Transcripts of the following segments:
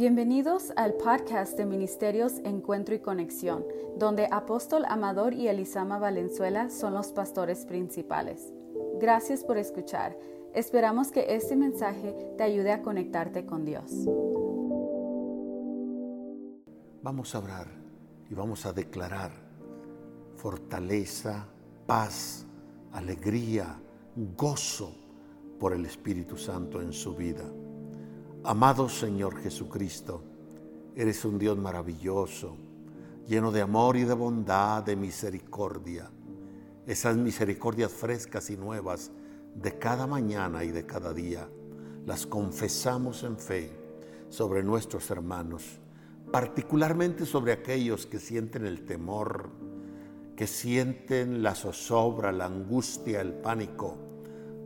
Bienvenidos al podcast de Ministerios Encuentro y Conexión, donde Apóstol Amador y Elisama Valenzuela son los pastores principales. Gracias por escuchar. Esperamos que este mensaje te ayude a conectarte con Dios. Vamos a orar y vamos a declarar fortaleza, paz, alegría, gozo por el Espíritu Santo en su vida. Amado Señor Jesucristo, eres un Dios maravilloso, lleno de amor y de bondad, de misericordia. Esas misericordias frescas y nuevas de cada mañana y de cada día las confesamos en fe sobre nuestros hermanos, particularmente sobre aquellos que sienten el temor, que sienten la zozobra, la angustia, el pánico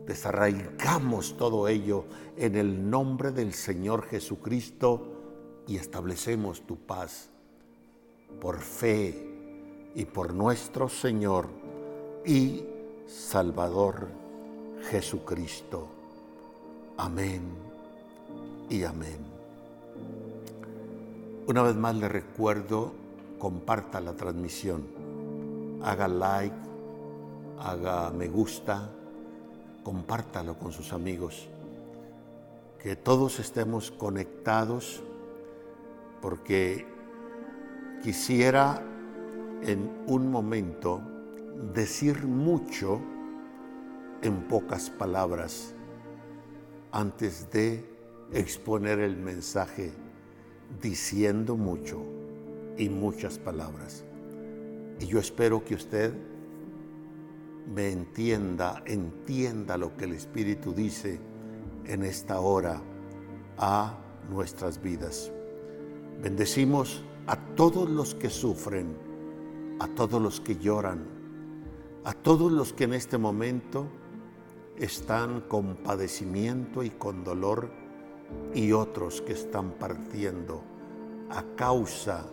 Desarraigamos todo ello en el nombre del Señor Jesucristo y establecemos tu paz por fe y por nuestro Señor y Salvador Jesucristo. Amén y amén. Una vez más le recuerdo, comparta la transmisión, haga like, haga me gusta compártalo con sus amigos, que todos estemos conectados porque quisiera en un momento decir mucho en pocas palabras antes de exponer el mensaje diciendo mucho y muchas palabras. Y yo espero que usted me entienda, entienda lo que el Espíritu dice en esta hora a nuestras vidas. Bendecimos a todos los que sufren, a todos los que lloran, a todos los que en este momento están con padecimiento y con dolor y otros que están partiendo a causa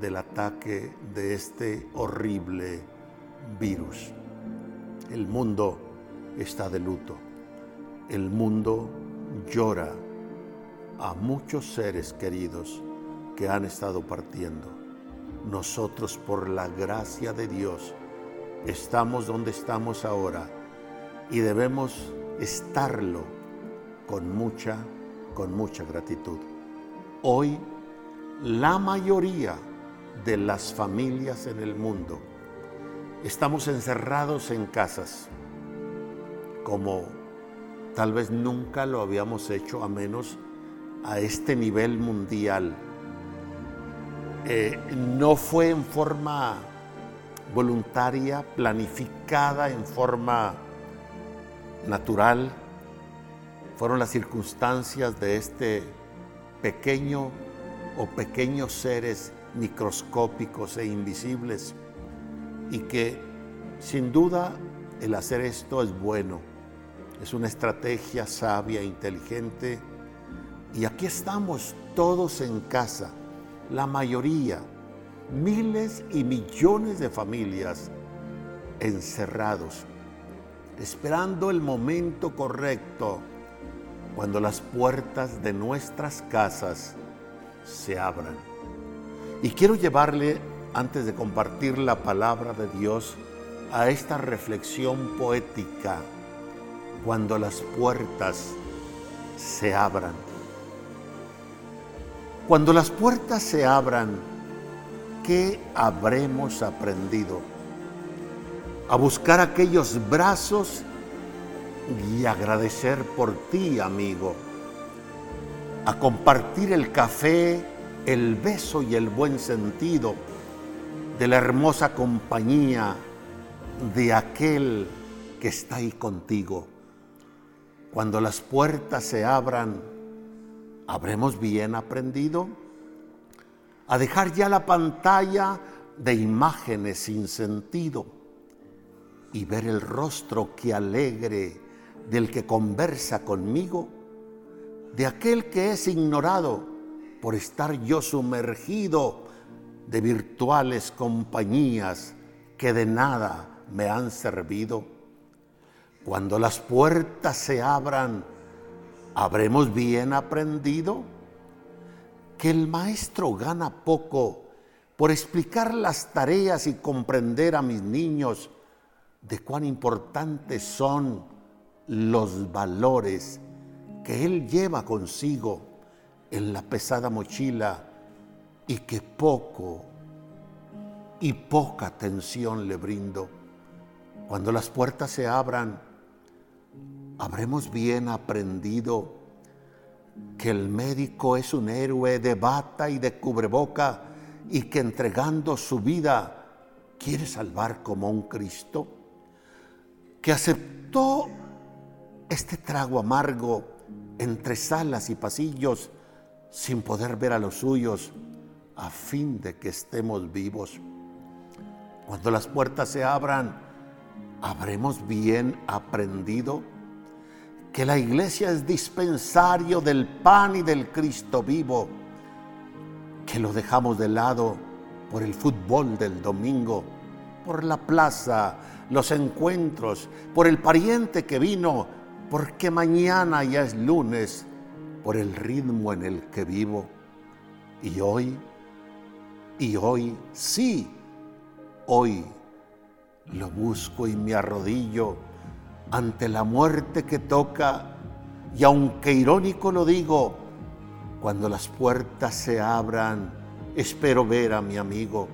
del ataque de este horrible virus. El mundo está de luto. El mundo llora a muchos seres queridos que han estado partiendo. Nosotros por la gracia de Dios estamos donde estamos ahora y debemos estarlo con mucha, con mucha gratitud. Hoy la mayoría de las familias en el mundo Estamos encerrados en casas, como tal vez nunca lo habíamos hecho, a menos a este nivel mundial. Eh, no fue en forma voluntaria, planificada, en forma natural. Fueron las circunstancias de este pequeño o pequeños seres microscópicos e invisibles y que sin duda el hacer esto es bueno, es una estrategia sabia, inteligente. Y aquí estamos todos en casa, la mayoría, miles y millones de familias encerrados, esperando el momento correcto cuando las puertas de nuestras casas se abran. Y quiero llevarle antes de compartir la palabra de Dios, a esta reflexión poética cuando las puertas se abran. Cuando las puertas se abran, ¿qué habremos aprendido? A buscar aquellos brazos y agradecer por ti, amigo. A compartir el café, el beso y el buen sentido de la hermosa compañía de aquel que está ahí contigo. Cuando las puertas se abran, ¿habremos bien aprendido? A dejar ya la pantalla de imágenes sin sentido y ver el rostro que alegre del que conversa conmigo, de aquel que es ignorado por estar yo sumergido de virtuales compañías que de nada me han servido. Cuando las puertas se abran, ¿habremos bien aprendido? que el maestro gana poco por explicar las tareas y comprender a mis niños de cuán importantes son los valores que él lleva consigo en la pesada mochila y que poco y poca atención le brindo. Cuando las puertas se abran, habremos bien aprendido que el médico es un héroe de bata y de cubreboca y que entregando su vida quiere salvar como un Cristo, que aceptó este trago amargo entre salas y pasillos sin poder ver a los suyos a fin de que estemos vivos. Cuando las puertas se abran, habremos bien aprendido que la iglesia es dispensario del pan y del Cristo vivo, que lo dejamos de lado por el fútbol del domingo, por la plaza, los encuentros, por el pariente que vino, porque mañana ya es lunes, por el ritmo en el que vivo. Y hoy, y hoy, sí, hoy lo busco y me arrodillo ante la muerte que toca, y aunque irónico lo digo, cuando las puertas se abran, espero ver a mi amigo.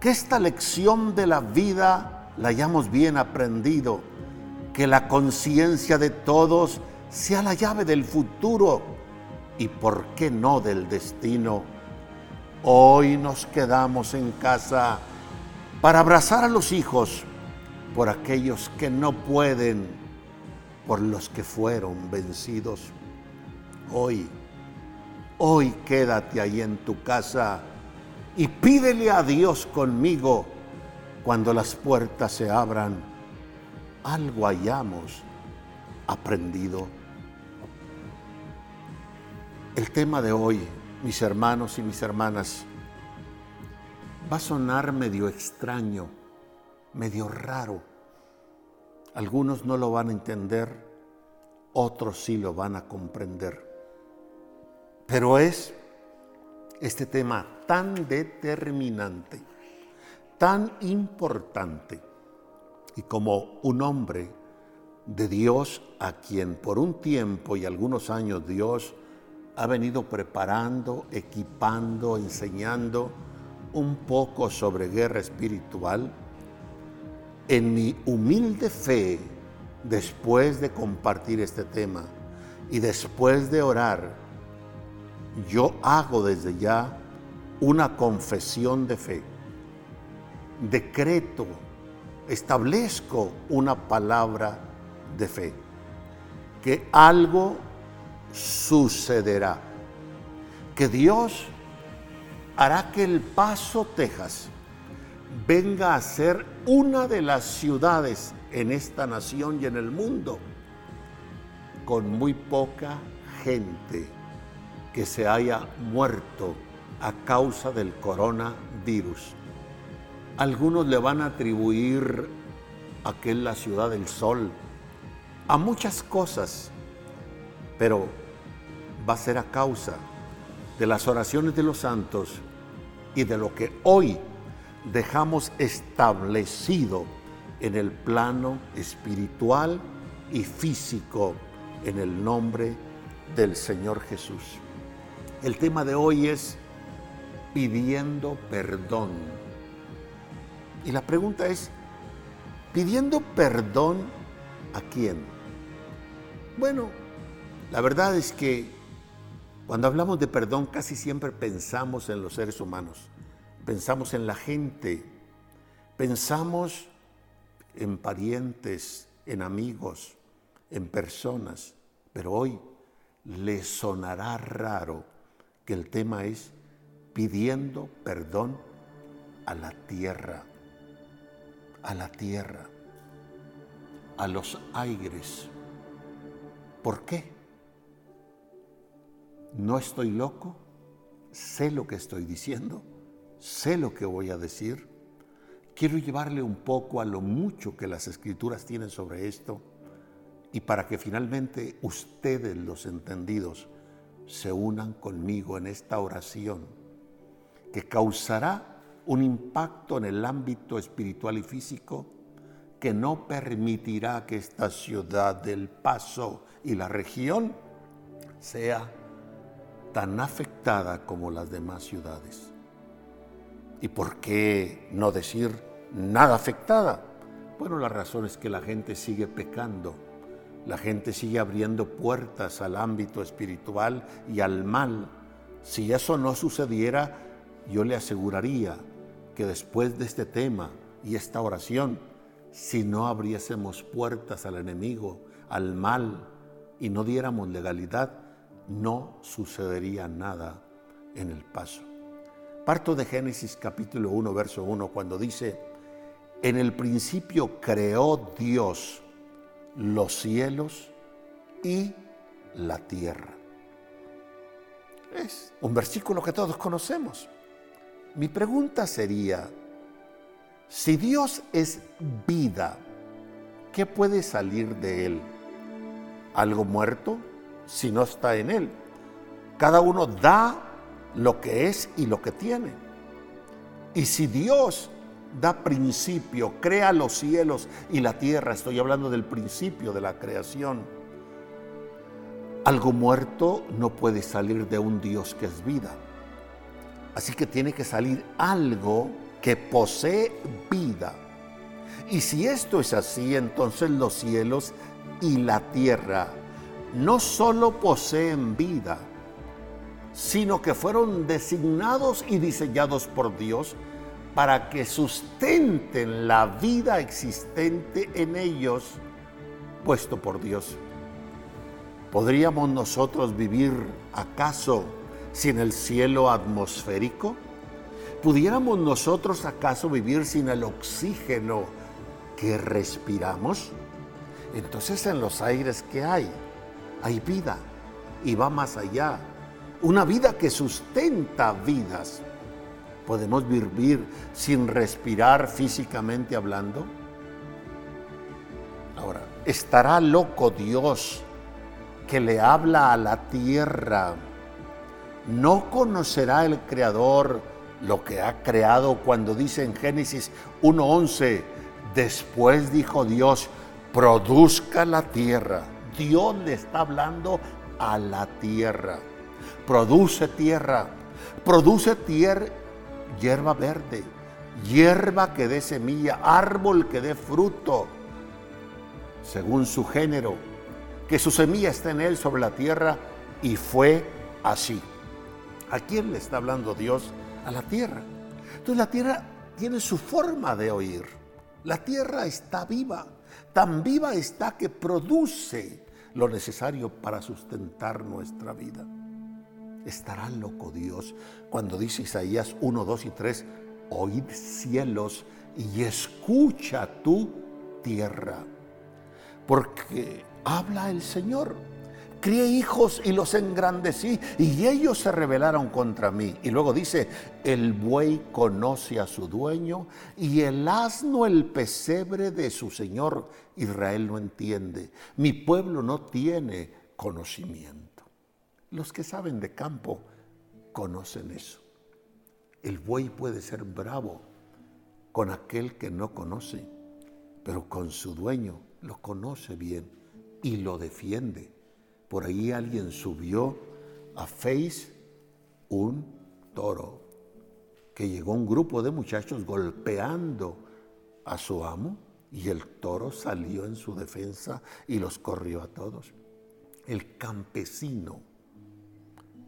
Que esta lección de la vida la hayamos bien aprendido, que la conciencia de todos sea la llave del futuro y por qué no del destino. Hoy nos quedamos en casa para abrazar a los hijos por aquellos que no pueden, por los que fueron vencidos. Hoy, hoy quédate ahí en tu casa y pídele a Dios conmigo cuando las puertas se abran, algo hayamos aprendido. El tema de hoy, mis hermanos y mis hermanas, va a sonar medio extraño, medio raro. Algunos no lo van a entender, otros sí lo van a comprender. Pero es este tema tan determinante, tan importante, y como un hombre de Dios a quien por un tiempo y algunos años Dios ha venido preparando, equipando, enseñando, un poco sobre guerra espiritual, en mi humilde fe, después de compartir este tema y después de orar, yo hago desde ya una confesión de fe. Decreto, establezco una palabra de fe, que algo sucederá, que Dios hará que El Paso, Texas, venga a ser una de las ciudades en esta nación y en el mundo con muy poca gente que se haya muerto a causa del coronavirus. Algunos le van a atribuir a que es la ciudad del sol, a muchas cosas, pero va a ser a causa de las oraciones de los santos y de lo que hoy dejamos establecido en el plano espiritual y físico en el nombre del Señor Jesús. El tema de hoy es pidiendo perdón. Y la pregunta es, ¿pidiendo perdón a quién? Bueno, la verdad es que cuando hablamos de perdón casi siempre pensamos en los seres humanos, pensamos en la gente, pensamos en parientes, en amigos, en personas, pero hoy le sonará raro que el tema es pidiendo perdón a la tierra, a la tierra, a los aires. ¿Por qué? No estoy loco, sé lo que estoy diciendo, sé lo que voy a decir. Quiero llevarle un poco a lo mucho que las escrituras tienen sobre esto y para que finalmente ustedes los entendidos se unan conmigo en esta oración que causará un impacto en el ámbito espiritual y físico que no permitirá que esta ciudad del Paso y la región sea tan afectada como las demás ciudades. ¿Y por qué no decir nada afectada? Bueno, la razón es que la gente sigue pecando, la gente sigue abriendo puertas al ámbito espiritual y al mal. Si eso no sucediera, yo le aseguraría que después de este tema y esta oración, si no abriésemos puertas al enemigo, al mal, y no diéramos legalidad, no sucedería nada en el paso. Parto de Génesis capítulo 1, verso 1, cuando dice, en el principio creó Dios los cielos y la tierra. Es un versículo que todos conocemos. Mi pregunta sería, si Dios es vida, ¿qué puede salir de él? ¿Algo muerto? Si no está en él. Cada uno da lo que es y lo que tiene. Y si Dios da principio, crea los cielos y la tierra, estoy hablando del principio de la creación. Algo muerto no puede salir de un Dios que es vida. Así que tiene que salir algo que posee vida. Y si esto es así, entonces los cielos y la tierra no solo poseen vida, sino que fueron designados y diseñados por Dios para que sustenten la vida existente en ellos, puesto por Dios. ¿Podríamos nosotros vivir acaso sin el cielo atmosférico? ¿Pudiéramos nosotros acaso vivir sin el oxígeno que respiramos? Entonces en los aires que hay, hay vida y va más allá. Una vida que sustenta vidas. ¿Podemos vivir sin respirar físicamente hablando? Ahora, ¿estará loco Dios que le habla a la tierra? ¿No conocerá el Creador lo que ha creado cuando dice en Génesis 1.11, después dijo Dios, produzca la tierra? Dios le está hablando a la tierra. Produce tierra, produce tierra hierba verde, hierba que dé semilla, árbol que dé fruto, según su género, que su semilla esté en él sobre la tierra, y fue así. ¿A quién le está hablando Dios? A la tierra. Entonces la tierra tiene su forma de oír. La tierra está viva, tan viva está que produce lo necesario para sustentar nuestra vida. Estará loco Dios cuando dice Isaías 1, 2 y 3, oíd cielos y escucha tu tierra. Porque habla el Señor. Crié hijos y los engrandecí y ellos se rebelaron contra mí. Y luego dice, el buey conoce a su dueño y el asno el pesebre de su Señor. Israel no entiende. Mi pueblo no tiene conocimiento. Los que saben de campo conocen eso. El buey puede ser bravo con aquel que no conoce, pero con su dueño lo conoce bien y lo defiende. Por ahí alguien subió a Face un toro, que llegó un grupo de muchachos golpeando a su amo y el toro salió en su defensa y los corrió a todos. El campesino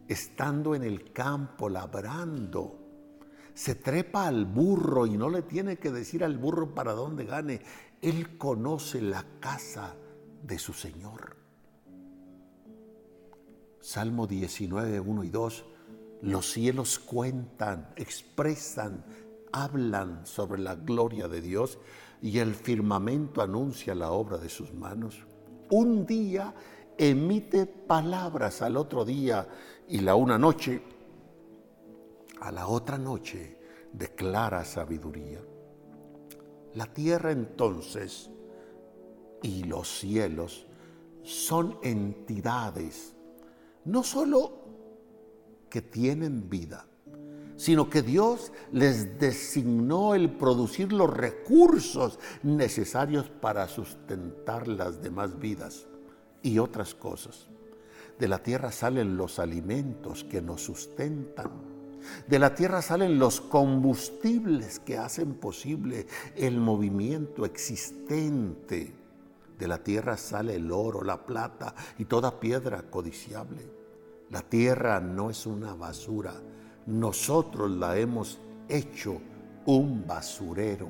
estando en el campo, labrando, se trepa al burro y no le tiene que decir al burro para dónde gane. Él conoce la casa de su Señor. Salmo 19, 1 y 2. Los cielos cuentan, expresan, hablan sobre la gloria de Dios y el firmamento anuncia la obra de sus manos. Un día emite palabras al otro día y la una noche, a la otra noche, declara sabiduría. La tierra entonces y los cielos son entidades, no solo que tienen vida, sino que Dios les designó el producir los recursos necesarios para sustentar las demás vidas y otras cosas. De la tierra salen los alimentos que nos sustentan. De la tierra salen los combustibles que hacen posible el movimiento existente. De la tierra sale el oro, la plata y toda piedra codiciable. La tierra no es una basura. Nosotros la hemos hecho un basurero.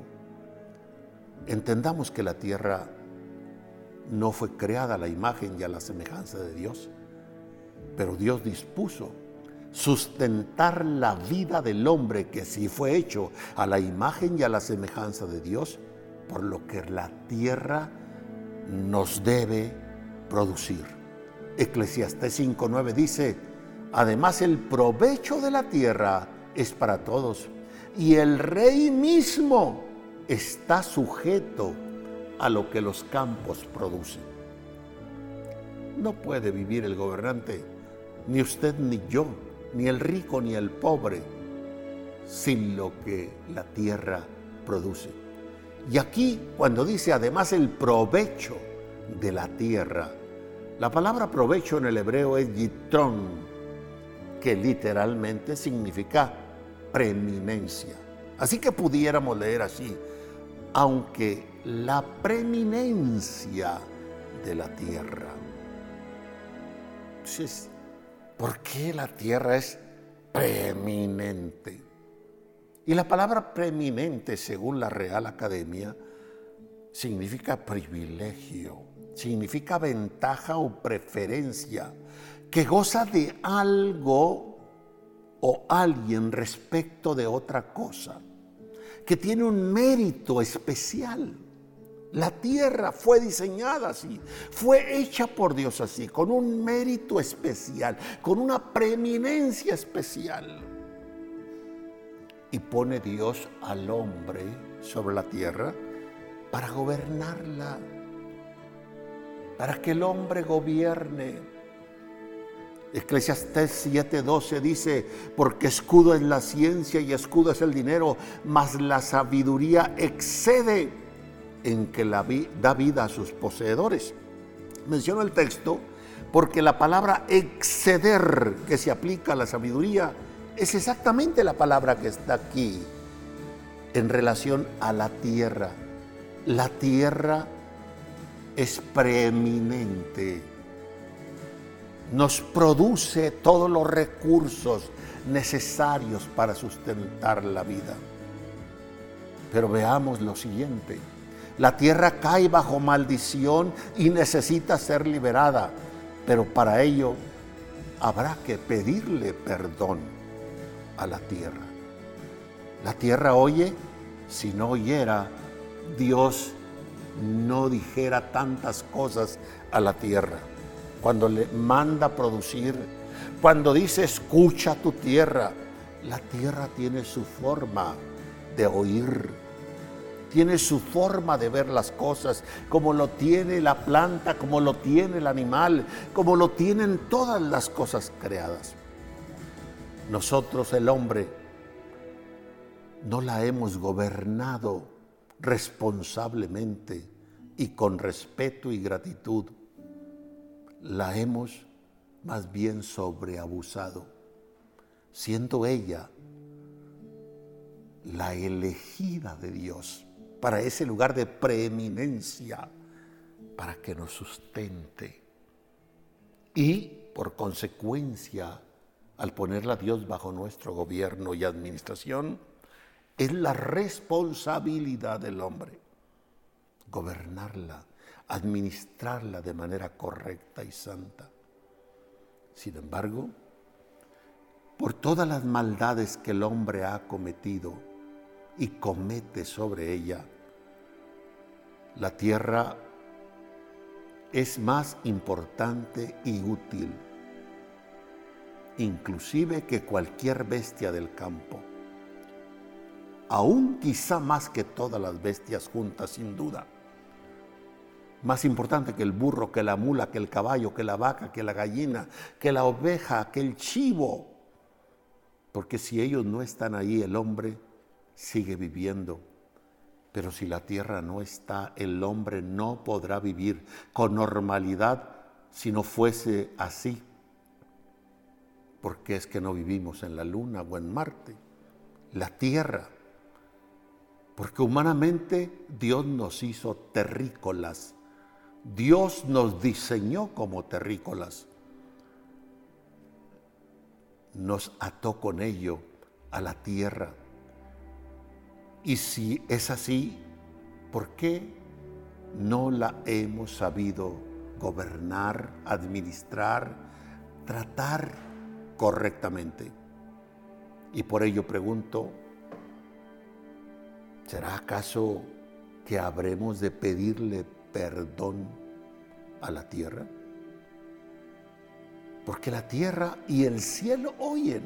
Entendamos que la tierra no fue creada a la imagen y a la semejanza de Dios, pero Dios dispuso sustentar la vida del hombre que sí fue hecho a la imagen y a la semejanza de Dios, por lo que la tierra nos debe producir. Eclesiastés 5.9 dice, además el provecho de la tierra es para todos y el rey mismo está sujeto a lo que los campos producen. No puede vivir el gobernante, ni usted ni yo, ni el rico ni el pobre, sin lo que la tierra produce. Y aquí, cuando dice además el provecho de la tierra, la palabra provecho en el hebreo es yitrón, que literalmente significa preeminencia. Así que pudiéramos leer así, aunque la preeminencia de la tierra. ¿Por qué la tierra es preeminente? Y la palabra preeminente, según la Real Academia, significa privilegio, significa ventaja o preferencia, que goza de algo o alguien respecto de otra cosa, que tiene un mérito especial. La tierra fue diseñada así, fue hecha por Dios así, con un mérito especial, con una preeminencia especial. Y pone Dios al hombre sobre la tierra para gobernarla, para que el hombre gobierne. Eclesiastés 7:12 dice, porque escudo es la ciencia y escudo es el dinero, mas la sabiduría excede en que la da vida a sus poseedores. Menciono el texto porque la palabra exceder que se aplica a la sabiduría es exactamente la palabra que está aquí en relación a la tierra. La tierra es preeminente. Nos produce todos los recursos necesarios para sustentar la vida. Pero veamos lo siguiente. La tierra cae bajo maldición y necesita ser liberada, pero para ello habrá que pedirle perdón a la tierra. La tierra oye, si no oyera, Dios no dijera tantas cosas a la tierra. Cuando le manda producir, cuando dice escucha tu tierra, la tierra tiene su forma de oír tiene su forma de ver las cosas, como lo tiene la planta, como lo tiene el animal, como lo tienen todas las cosas creadas. Nosotros, el hombre, no la hemos gobernado responsablemente y con respeto y gratitud. La hemos más bien sobreabusado, siendo ella la elegida de Dios para ese lugar de preeminencia, para que nos sustente. Y por consecuencia, al ponerla Dios bajo nuestro gobierno y administración, es la responsabilidad del hombre gobernarla, administrarla de manera correcta y santa. Sin embargo, por todas las maldades que el hombre ha cometido, y comete sobre ella. La tierra es más importante y útil, inclusive que cualquier bestia del campo, aún quizá más que todas las bestias juntas, sin duda. Más importante que el burro, que la mula, que el caballo, que la vaca, que la gallina, que la oveja, que el chivo, Porque si ellos no están ahí, el hombre sigue viviendo. Pero si la tierra no está, el hombre no podrá vivir con normalidad si no fuese así. Porque es que no vivimos en la luna o en Marte, la tierra. Porque humanamente Dios nos hizo terrícolas. Dios nos diseñó como terrícolas. Nos ató con ello a la tierra. Y si es así, ¿por qué no la hemos sabido gobernar, administrar, tratar correctamente? Y por ello pregunto, ¿será acaso que habremos de pedirle perdón a la tierra? Porque la tierra y el cielo oyen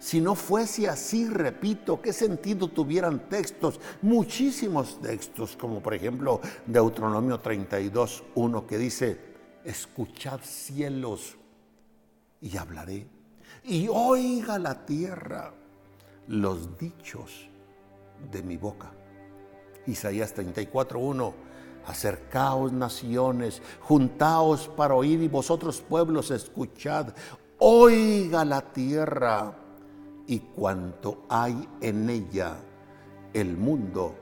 si no fuese así, repito, ¿qué sentido tuvieran textos? Muchísimos textos, como por ejemplo Deuteronomio 32, 1, que dice, escuchad cielos y hablaré, y oiga la tierra los dichos de mi boca. Isaías 34, 1, acercaos naciones, juntaos para oír y vosotros pueblos escuchad, oiga la tierra y cuanto hay en ella, el mundo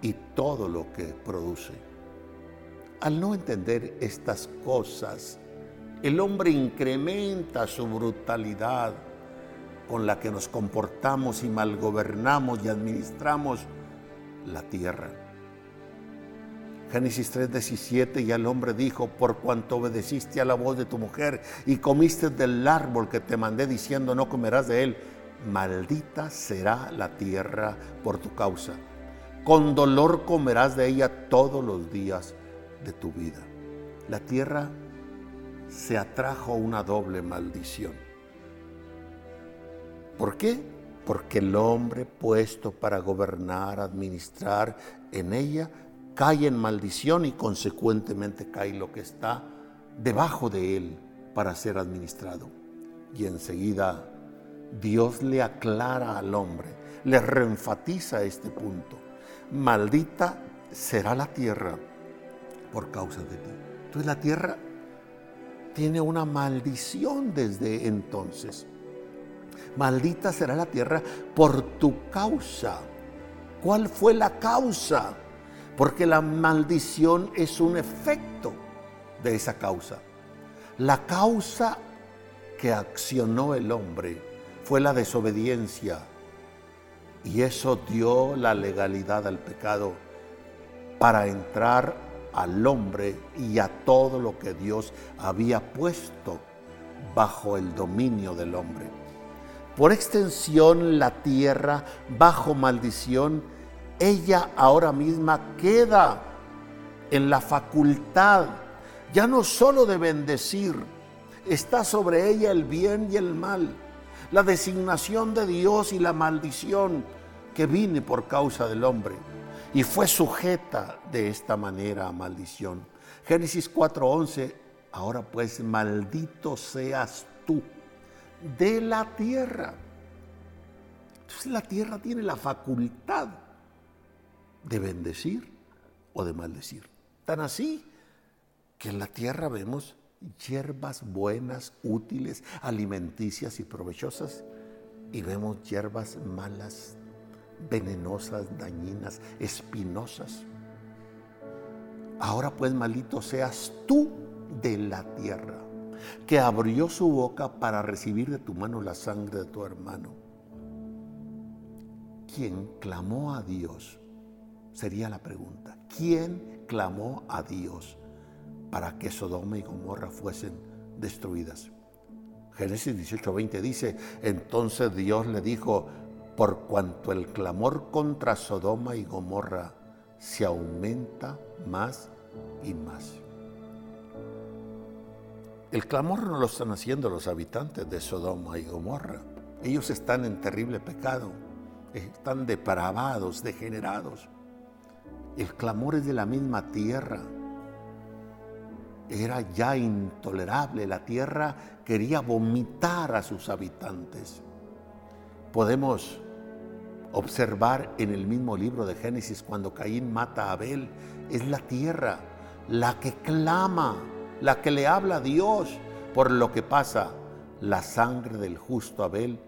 y todo lo que produce. Al no entender estas cosas, el hombre incrementa su brutalidad con la que nos comportamos y malgobernamos y administramos la tierra. Génesis 3:17 y el hombre dijo, por cuanto obedeciste a la voz de tu mujer y comiste del árbol que te mandé diciendo no comerás de él, maldita será la tierra por tu causa. Con dolor comerás de ella todos los días de tu vida. La tierra se atrajo una doble maldición. ¿Por qué? Porque el hombre puesto para gobernar, administrar en ella, cae en maldición y consecuentemente cae lo que está debajo de él para ser administrado. Y enseguida Dios le aclara al hombre, le reenfatiza este punto. Maldita será la tierra por causa de ti. Entonces la tierra tiene una maldición desde entonces. Maldita será la tierra por tu causa. ¿Cuál fue la causa? Porque la maldición es un efecto de esa causa. La causa que accionó el hombre fue la desobediencia. Y eso dio la legalidad al pecado para entrar al hombre y a todo lo que Dios había puesto bajo el dominio del hombre. Por extensión, la tierra bajo maldición, ella ahora misma queda en la facultad ya no solo de bendecir, está sobre ella el bien y el mal la designación de Dios y la maldición que vine por causa del hombre y fue sujeta de esta manera a maldición. Génesis 4:11, ahora pues maldito seas tú de la tierra. Entonces la tierra tiene la facultad de bendecir o de maldecir. Tan así que en la tierra vemos hierbas buenas, útiles, alimenticias y provechosas, y vemos hierbas malas, venenosas, dañinas, espinosas. Ahora pues, maldito seas tú de la tierra, que abrió su boca para recibir de tu mano la sangre de tu hermano. ¿Quién clamó a Dios? Sería la pregunta. ¿Quién clamó a Dios? para que Sodoma y Gomorra fuesen destruidas. Génesis 18:20 dice, entonces Dios le dijo, por cuanto el clamor contra Sodoma y Gomorra se aumenta más y más. El clamor no lo están haciendo los habitantes de Sodoma y Gomorra. Ellos están en terrible pecado, están depravados, degenerados. El clamor es de la misma tierra era ya intolerable. La tierra quería vomitar a sus habitantes. podemos observar en el mismo libro de Génesis cuando Caín mata a Abel, es la tierra la que clama, la que le habla a Dios por lo que pasa. La sangre del justo Abel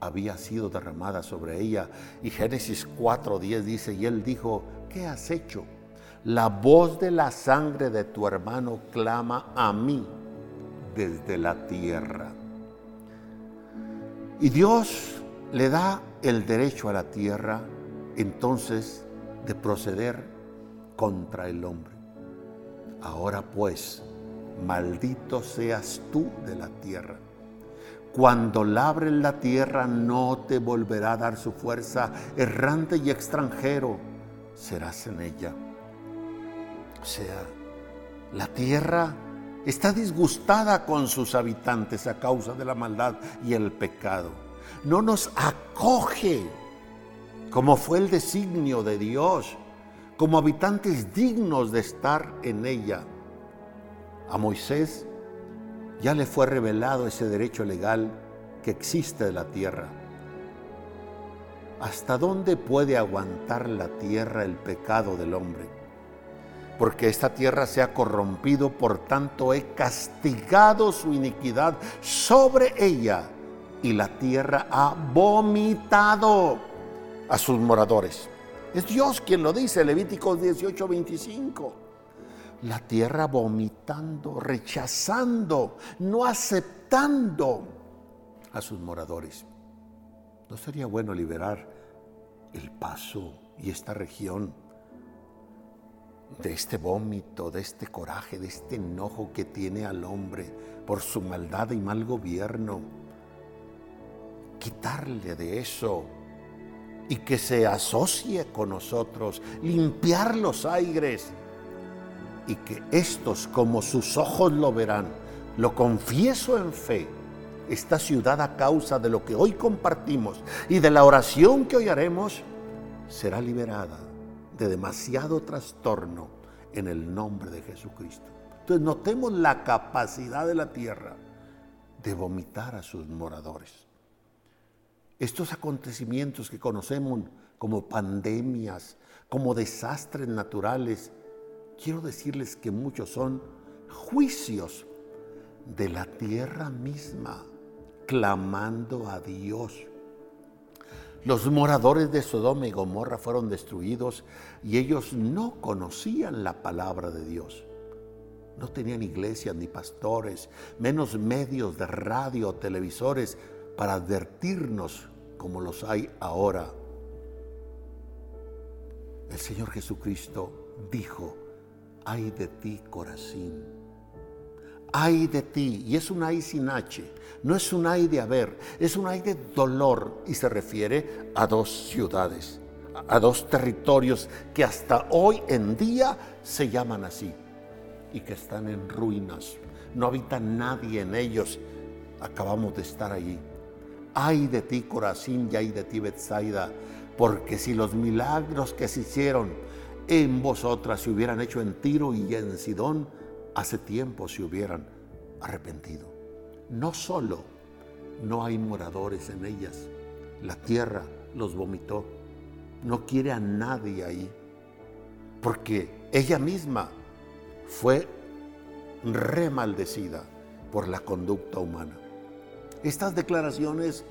había sido derramada sobre ella. Y Génesis 4:10 dice, y él dijo, ¿qué has hecho? La voz de la sangre de tu hermano clama a mí desde la tierra. Y Dios le da el derecho a la tierra entonces de proceder contra el hombre. Ahora pues, maldito seas tú de la tierra. Cuando labres la tierra no te volverá a dar su fuerza, errante y extranjero serás en ella. O sea, la tierra está disgustada con sus habitantes a causa de la maldad y el pecado no nos acoge como fue el designio de Dios, como habitantes dignos de estar en ella. A Moisés ya le fue revelado ese derecho legal que existe de la tierra. ¿Hasta dónde puede aguantar la tierra el pecado del hombre? Porque esta tierra se ha corrompido, por tanto he castigado su iniquidad sobre ella y la tierra ha vomitado a sus moradores. Es Dios quien lo dice, Levíticos 18, 25. La tierra vomitando, rechazando, no aceptando a sus moradores. ¿No sería bueno liberar el paso y esta región de este vómito, de este coraje, de este enojo que tiene al hombre por su maldad y mal gobierno? Quitarle de eso y que se asocie con nosotros, limpiar los aires y que estos, como sus ojos lo verán, lo confieso en fe, esta ciudad a causa de lo que hoy compartimos y de la oración que hoy haremos, será liberada de demasiado trastorno en el nombre de Jesucristo. Entonces notemos la capacidad de la tierra de vomitar a sus moradores. Estos acontecimientos que conocemos como pandemias, como desastres naturales, quiero decirles que muchos son juicios de la tierra misma, clamando a Dios. Los moradores de Sodoma y Gomorra fueron destruidos y ellos no conocían la palabra de Dios. No tenían iglesias ni pastores, menos medios de radio televisores para advertirnos como los hay ahora. El Señor Jesucristo dijo, ay de ti, Corazín, ay de ti, y es un ay sin H, no es un ay de haber, es un ay de dolor, y se refiere a dos ciudades, a dos territorios que hasta hoy en día se llaman así, y que están en ruinas, no habita nadie en ellos, acabamos de estar allí. Ay de ti, Corazín, y ay de ti, Bethsaida, porque si los milagros que se hicieron en vosotras se hubieran hecho en Tiro y en Sidón, hace tiempo se hubieran arrepentido. No solo no hay moradores en ellas, la tierra los vomitó. No quiere a nadie ahí, porque ella misma fue remaldecida por la conducta humana. Estas declaraciones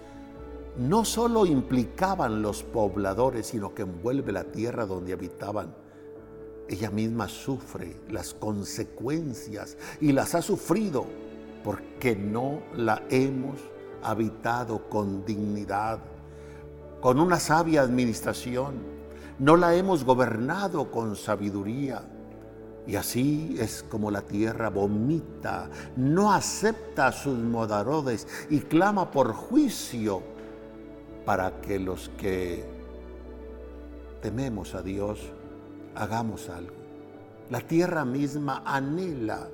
no solo implicaban los pobladores, sino que envuelve la tierra donde habitaban. Ella misma sufre las consecuencias y las ha sufrido porque no la hemos habitado con dignidad, con una sabia administración, no la hemos gobernado con sabiduría y así es como la tierra vomita, no acepta sus modarodes y clama por juicio para que los que tememos a Dios hagamos algo. La tierra misma anhela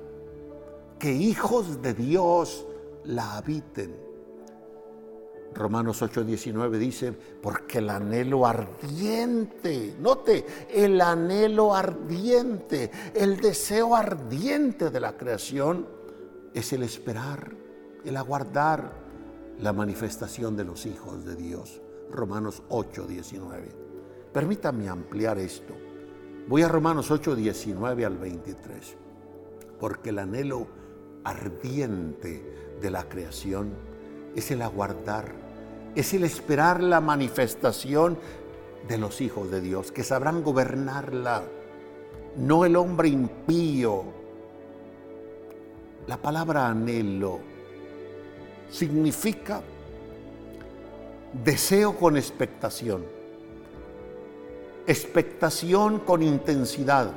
que hijos de Dios la habiten. Romanos 8:19 dice, porque el anhelo ardiente, note, el anhelo ardiente, el deseo ardiente de la creación es el esperar, el aguardar la manifestación de los hijos de Dios. Romanos 8, 19. Permítame ampliar esto. Voy a Romanos 8, 19 al 23. Porque el anhelo ardiente de la creación es el aguardar, es el esperar la manifestación de los hijos de Dios, que sabrán gobernarla, no el hombre impío. La palabra anhelo significa deseo con expectación, expectación con intensidad,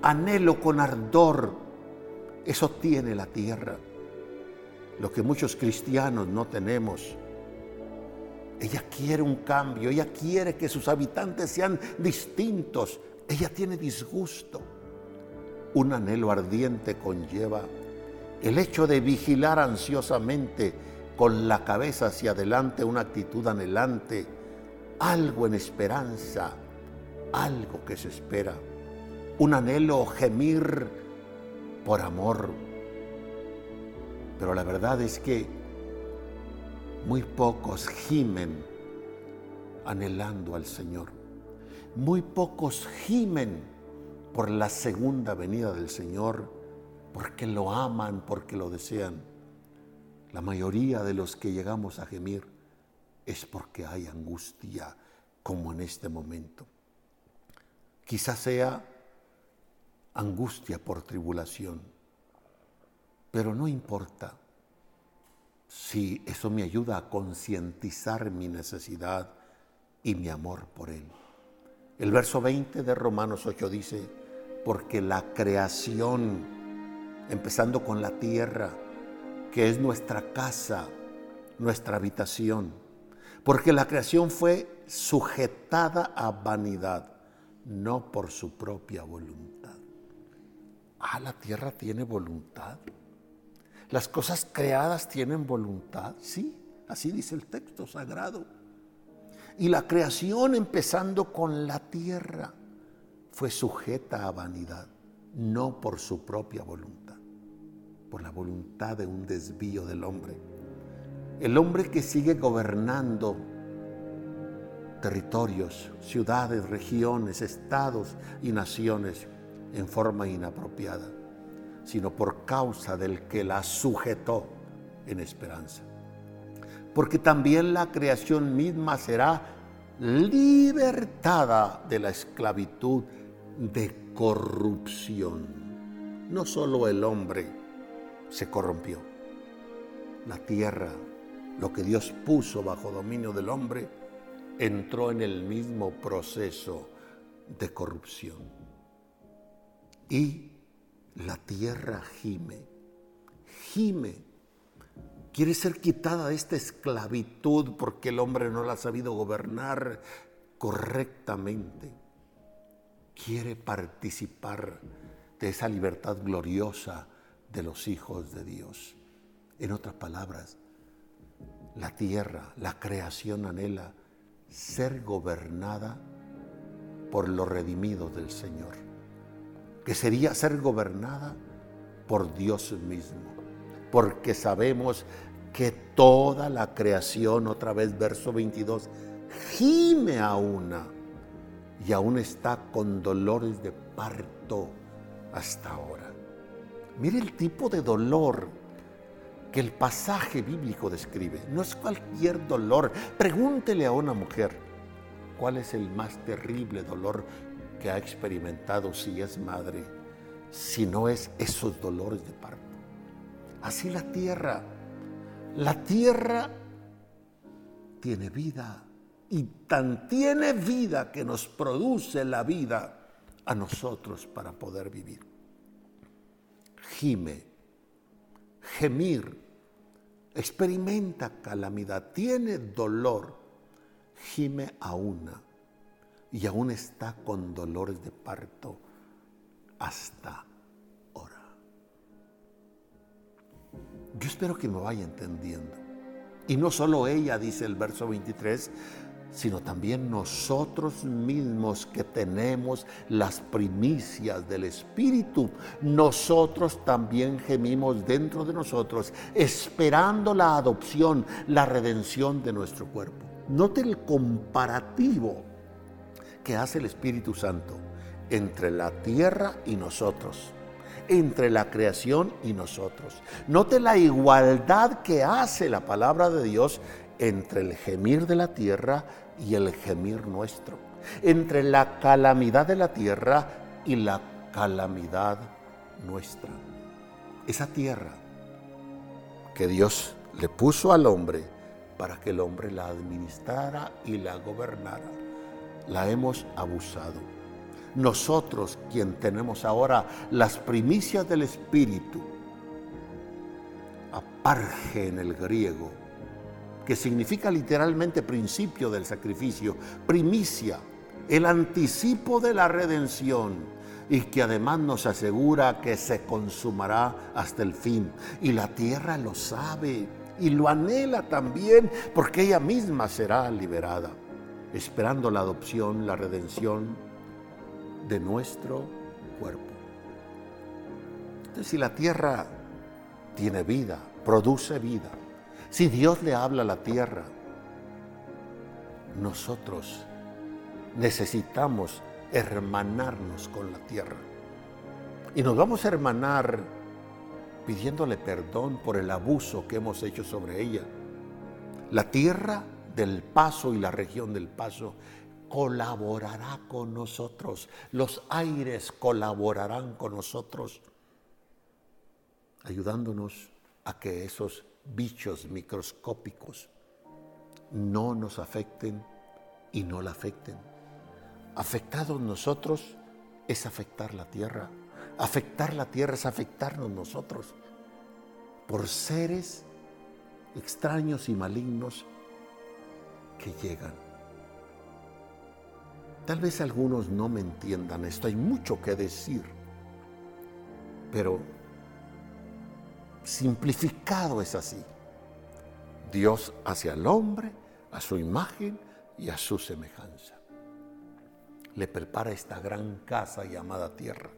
anhelo con ardor. Eso tiene la tierra, lo que muchos cristianos no tenemos. Ella quiere un cambio, ella quiere que sus habitantes sean distintos, ella tiene disgusto. Un anhelo ardiente conlleva el hecho de vigilar ansiosamente con la cabeza hacia adelante, una actitud anhelante, algo en esperanza, algo que se espera, un anhelo gemir por amor. Pero la verdad es que muy pocos gimen anhelando al Señor. Muy pocos gimen por la segunda venida del Señor, porque lo aman, porque lo desean. La mayoría de los que llegamos a gemir es porque hay angustia, como en este momento. Quizás sea angustia por tribulación, pero no importa si eso me ayuda a concientizar mi necesidad y mi amor por Él. El verso 20 de Romanos 8 dice, porque la creación, empezando con la tierra, que es nuestra casa, nuestra habitación, porque la creación fue sujetada a vanidad, no por su propia voluntad. Ah, la tierra tiene voluntad. Las cosas creadas tienen voluntad, sí, así dice el texto sagrado. Y la creación, empezando con la tierra, fue sujeta a vanidad, no por su propia voluntad, por la voluntad de un desvío del hombre. El hombre que sigue gobernando territorios, ciudades, regiones, estados y naciones en forma inapropiada sino por causa del que la sujetó en esperanza. Porque también la creación misma será libertada de la esclavitud de corrupción. No solo el hombre se corrompió, la tierra, lo que Dios puso bajo dominio del hombre, entró en el mismo proceso de corrupción. Y la tierra gime, gime. Quiere ser quitada de esta esclavitud porque el hombre no la ha sabido gobernar correctamente. Quiere participar de esa libertad gloriosa de los hijos de Dios. En otras palabras, la tierra, la creación anhela ser gobernada por los redimidos del Señor que sería ser gobernada por Dios mismo, porque sabemos que toda la creación, otra vez verso 22, gime a una y aún está con dolores de parto hasta ahora. Mire el tipo de dolor que el pasaje bíblico describe. No es cualquier dolor. Pregúntele a una mujer cuál es el más terrible dolor que ha experimentado si es madre, si no es esos dolores de parto. Así la tierra, la tierra tiene vida y tan tiene vida que nos produce la vida a nosotros para poder vivir. Gime, gemir, experimenta calamidad, tiene dolor, gime a una y aún está con dolores de parto hasta ahora. Yo espero que me vaya entendiendo. Y no solo ella, dice el verso 23, sino también nosotros mismos que tenemos las primicias del Espíritu, nosotros también gemimos dentro de nosotros, esperando la adopción, la redención de nuestro cuerpo. Note el comparativo que hace el Espíritu Santo entre la tierra y nosotros entre la creación y nosotros. Note la igualdad que hace la palabra de Dios entre el gemir de la tierra y el gemir nuestro, entre la calamidad de la tierra y la calamidad nuestra. Esa tierra que Dios le puso al hombre para que el hombre la administrara y la gobernara, la hemos abusado. Nosotros, quien tenemos ahora las primicias del Espíritu, aparge en el griego, que significa literalmente principio del sacrificio, primicia, el anticipo de la redención y que además nos asegura que se consumará hasta el fin. Y la tierra lo sabe y lo anhela también porque ella misma será liberada, esperando la adopción, la redención de nuestro cuerpo. Entonces, si la tierra tiene vida, produce vida, si Dios le habla a la tierra, nosotros necesitamos hermanarnos con la tierra. Y nos vamos a hermanar pidiéndole perdón por el abuso que hemos hecho sobre ella. La tierra del paso y la región del paso colaborará con nosotros. Los aires colaborarán con nosotros, ayudándonos a que esos bichos microscópicos no nos afecten y no la afecten. Afectados nosotros es afectar la tierra. Afectar la tierra es afectarnos nosotros por seres extraños y malignos que llegan. Tal vez algunos no me entiendan esto, hay mucho que decir, pero simplificado es así. Dios hacia el hombre, a su imagen y a su semejanza. Le prepara esta gran casa llamada tierra.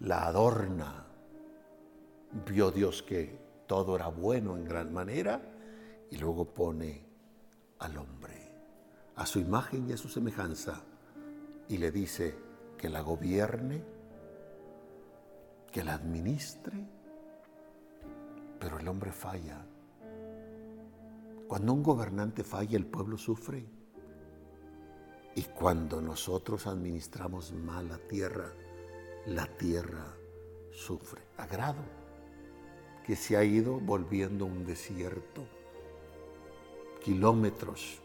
La adorna. Vio Dios que todo era bueno en gran manera y luego pone al hombre a su imagen y a su semejanza y le dice que la gobierne, que la administre pero el hombre falla. Cuando un gobernante falla, el pueblo sufre. Y cuando nosotros administramos mal la tierra, la tierra sufre. Agrado que se ha ido volviendo un desierto. Kilómetros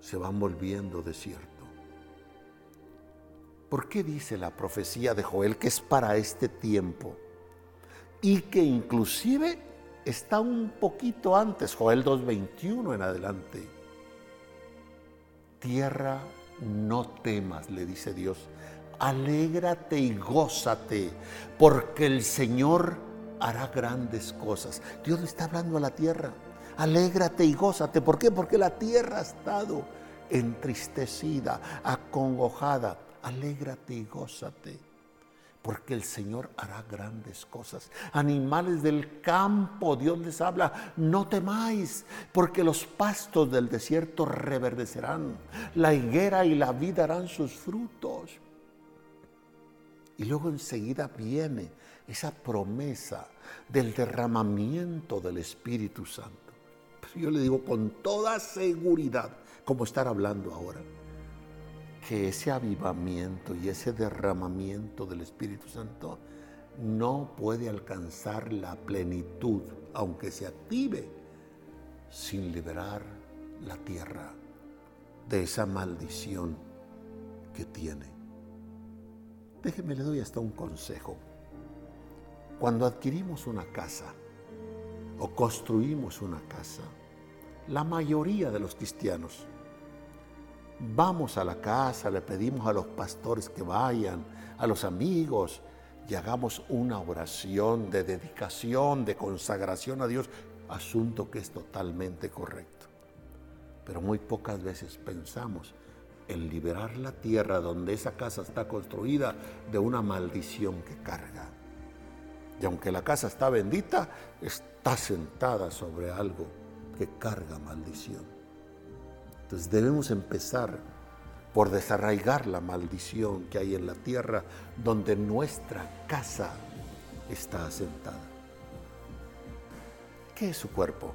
se van volviendo desierto. ¿Por qué dice la profecía de Joel que es para este tiempo? y que inclusive está un poquito antes, Joel 2.21 en adelante. Tierra, no temas, le dice Dios, alégrate y gózate, porque el Señor hará grandes cosas. Dios le está hablando a la tierra, alégrate y gózate. ¿Por qué? Porque la tierra ha estado entristecida, acongojada. Alégrate y gózate porque el Señor hará grandes cosas. Animales del campo, Dios les habla, no temáis, porque los pastos del desierto reverdecerán, la higuera y la vida harán sus frutos. Y luego enseguida viene esa promesa del derramamiento del Espíritu Santo. Pero yo le digo con toda seguridad, como estar hablando ahora, que ese avivamiento y ese derramamiento del Espíritu Santo no puede alcanzar la plenitud, aunque se active, sin liberar la tierra de esa maldición que tiene. Déjeme, le doy hasta un consejo. Cuando adquirimos una casa o construimos una casa, la mayoría de los cristianos Vamos a la casa, le pedimos a los pastores que vayan, a los amigos, y hagamos una oración de dedicación, de consagración a Dios, asunto que es totalmente correcto. Pero muy pocas veces pensamos en liberar la tierra donde esa casa está construida de una maldición que carga. Y aunque la casa está bendita, está sentada sobre algo que carga maldición. Entonces debemos empezar por desarraigar la maldición que hay en la tierra donde nuestra casa está asentada. ¿Qué es su cuerpo?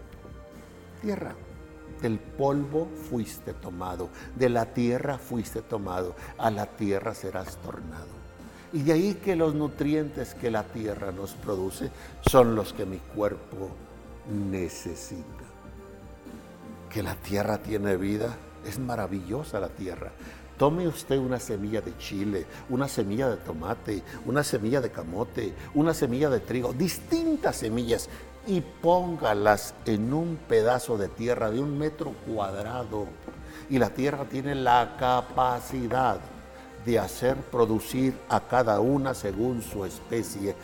Tierra. Del polvo fuiste tomado, de la tierra fuiste tomado, a la tierra serás tornado. Y de ahí que los nutrientes que la tierra nos produce son los que mi cuerpo necesita. Que la tierra tiene vida, es maravillosa la tierra. Tome usted una semilla de chile, una semilla de tomate, una semilla de camote, una semilla de trigo, distintas semillas y póngalas en un pedazo de tierra de un metro cuadrado. Y la tierra tiene la capacidad de hacer producir a cada una según su especie.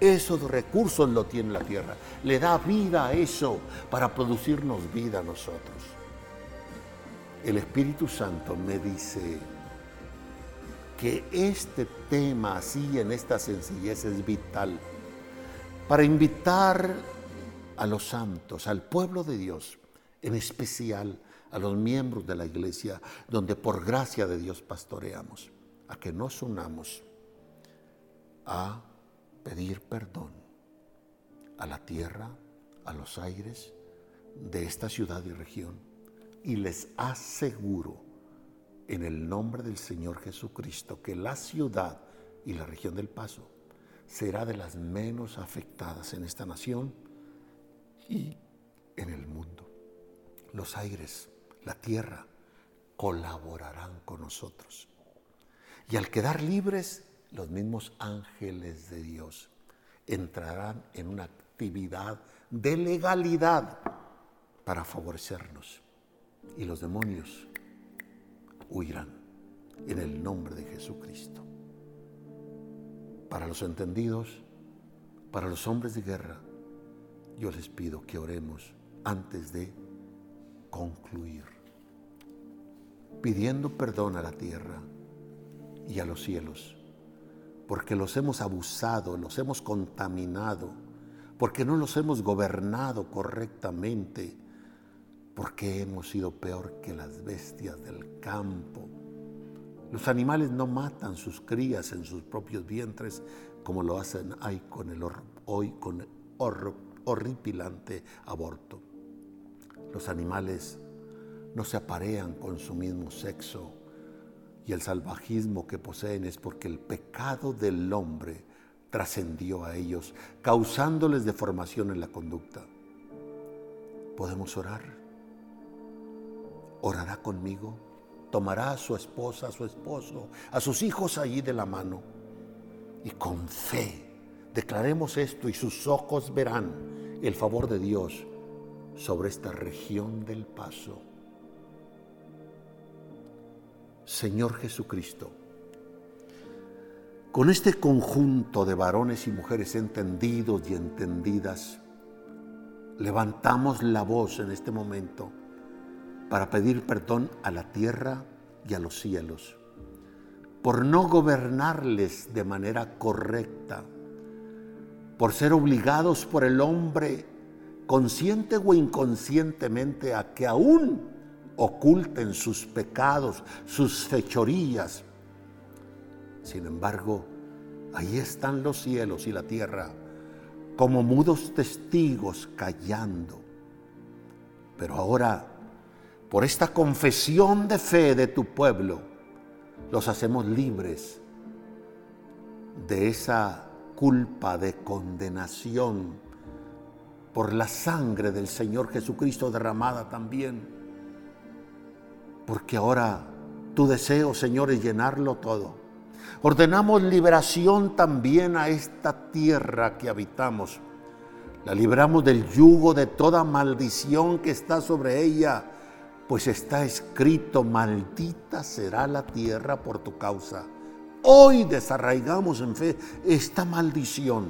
Esos recursos lo tiene la tierra. Le da vida a eso para producirnos vida a nosotros. El Espíritu Santo me dice que este tema así en esta sencillez es vital para invitar a los santos, al pueblo de Dios, en especial a los miembros de la iglesia, donde por gracia de Dios pastoreamos, que nos unamos a pedir perdón a la tierra, a los aires de esta ciudad y región. Y les aseguro, en el nombre del Señor Jesucristo, que la ciudad y la región del Paso será de las menos afectadas en esta nación y en el mundo. Los aires, la tierra, colaborarán con nosotros. Y al quedar libres, los mismos ángeles de Dios entrarán en una actividad de legalidad para favorecernos. Y los demonios huirán en el nombre de Jesucristo. Para los entendidos, para los hombres de guerra, yo les pido que oremos antes de concluir, pidiendo perdón a la tierra y a los cielos, porque los hemos abusado, los hemos contaminado, porque no los hemos gobernado correctamente, porque hemos sido peor que las bestias del campo. Los animales no matan sus crías en sus propios vientres como lo hacen hoy con el horripilante aborto. Los animales no se aparean con su mismo sexo y el salvajismo que poseen es porque el pecado del hombre trascendió a ellos, causándoles deformación en la conducta. ¿Podemos orar? ¿Orará conmigo? ¿Tomará a su esposa, a su esposo, a sus hijos allí de la mano? Y con fe declaremos esto y sus ojos verán el favor de Dios sobre esta región del paso. Señor Jesucristo, con este conjunto de varones y mujeres entendidos y entendidas, levantamos la voz en este momento para pedir perdón a la tierra y a los cielos por no gobernarles de manera correcta por ser obligados por el hombre, consciente o inconscientemente, a que aún oculten sus pecados, sus fechorías. Sin embargo, ahí están los cielos y la tierra como mudos testigos callando. Pero ahora, por esta confesión de fe de tu pueblo, los hacemos libres de esa culpa de condenación por la sangre del Señor Jesucristo derramada también. Porque ahora tu deseo, Señor, es llenarlo todo. Ordenamos liberación también a esta tierra que habitamos. La libramos del yugo de toda maldición que está sobre ella, pues está escrito, maldita será la tierra por tu causa. Hoy desarraigamos en fe esta maldición.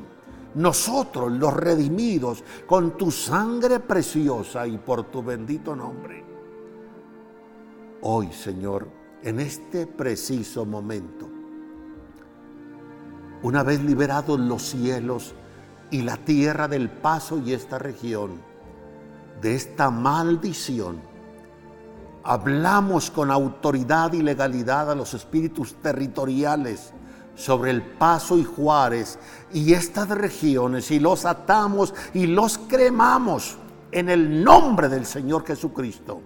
Nosotros, los redimidos, con tu sangre preciosa y por tu bendito nombre, Hoy, Señor, en este preciso momento, una vez liberados los cielos y la tierra del paso y esta región de esta maldición, hablamos con autoridad y legalidad a los espíritus territoriales sobre el Paso y Juárez y estas regiones y los atamos y los cremamos en el nombre del Señor Jesucristo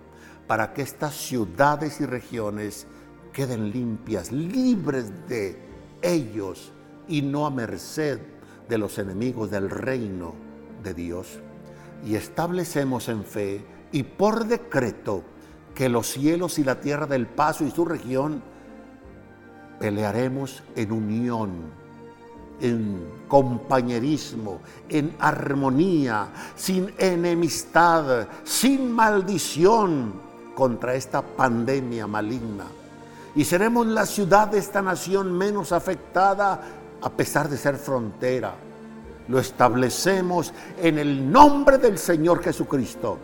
para que estas ciudades y regiones queden limpias, libres de ellos y no a merced de los enemigos del reino de Dios. Y establecemos en fe y por decreto que los cielos y la tierra del paso y su región pelearemos en unión, en compañerismo, en armonía, sin enemistad, sin maldición contra esta pandemia maligna. Y seremos la ciudad de esta nación menos afectada a pesar de ser frontera. Lo establecemos en el nombre del Señor Jesucristo.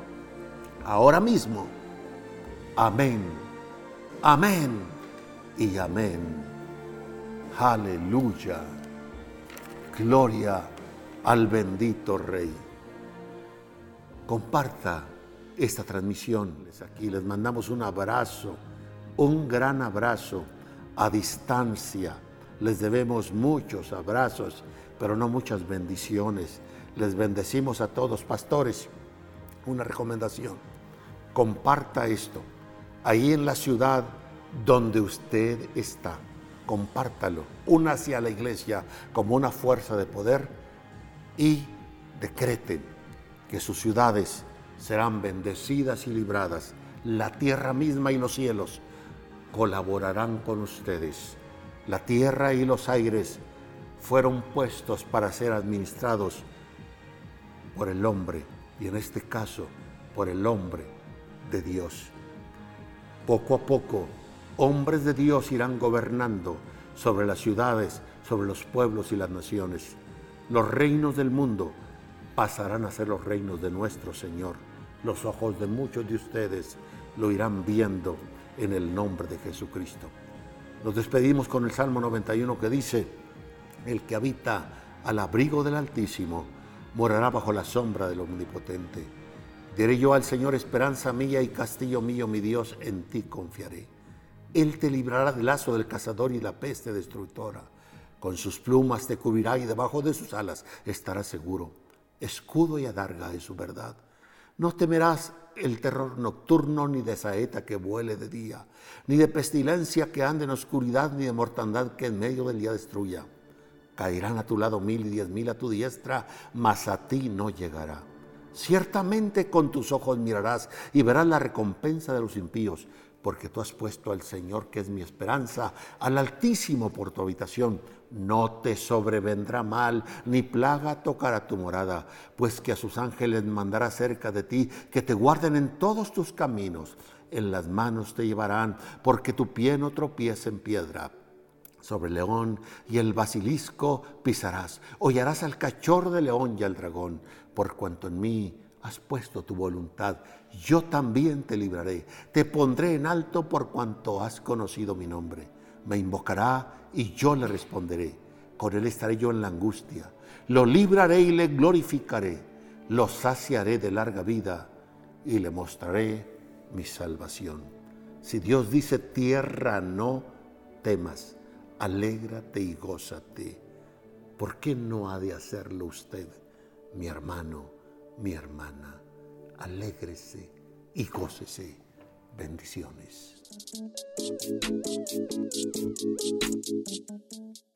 Ahora mismo. Amén. Amén. Y amén. Aleluya. Gloria al bendito Rey. Comparta esta transmisión. Aquí les mandamos un abrazo, un gran abrazo a distancia les debemos muchos abrazos, pero no muchas bendiciones. Les bendecimos a todos, pastores. Una recomendación, comparta esto. Ahí en la ciudad donde usted está, compártalo. Únase a la iglesia como una fuerza de poder y decreten que sus ciudades serán bendecidas y libradas. La tierra misma y los cielos colaborarán con ustedes la tierra y los aires fueron puestos para ser administrados por el hombre, y en este caso por el hombre de Dios. Poco a poco, hombres de Dios irán gobernando sobre las ciudades, sobre los pueblos y las naciones. Los reinos del mundo pasarán a ser los reinos de nuestro Señor. Los ojos de muchos de ustedes lo irán viendo en el nombre de Jesucristo. Nos despedimos con el Salmo 91 que dice, el que habita al abrigo del Altísimo morará bajo la sombra del Omnipotente. Diré yo al Señor, esperanza mía y castillo mío, mi Dios, en ti confiaré. Él te librará del lazo del cazador y la peste destructora. Con sus plumas te cubrirá y debajo de sus alas estarás seguro. Escudo y adarga es su verdad. No temerás el terror nocturno, ni de saeta que vuele de día, ni de pestilencia que ande en oscuridad, ni de mortandad que en medio del día destruya. Caerán a tu lado mil y diez mil a tu diestra, mas a ti no llegará. Ciertamente con tus ojos mirarás y verás la recompensa de los impíos, porque tú has puesto al Señor, que es mi esperanza, al Altísimo por tu habitación no te sobrevendrá mal, ni plaga tocará tu morada, pues que a sus ángeles mandará cerca de ti, que te guarden en todos tus caminos. En las manos te llevarán, porque tu pie no tropiece en piedra. Sobre el león y el basilisco pisarás, hollarás al cachorro de león y al dragón, por cuanto en mí has puesto tu voluntad, yo también te libraré, te pondré en alto por cuanto has conocido mi nombre me invocará y yo le responderé. Con él estaré yo en la angustia. Lo libraré y le glorificaré. Lo saciaré de larga vida y le mostraré mi salvación. Si Dios dice tierra, no temas, alégrate y gózate. ¿Por qué no ha de hacerlo usted, mi hermano, mi hermana? Alégrese y gócese. Bendiciones. Thank you.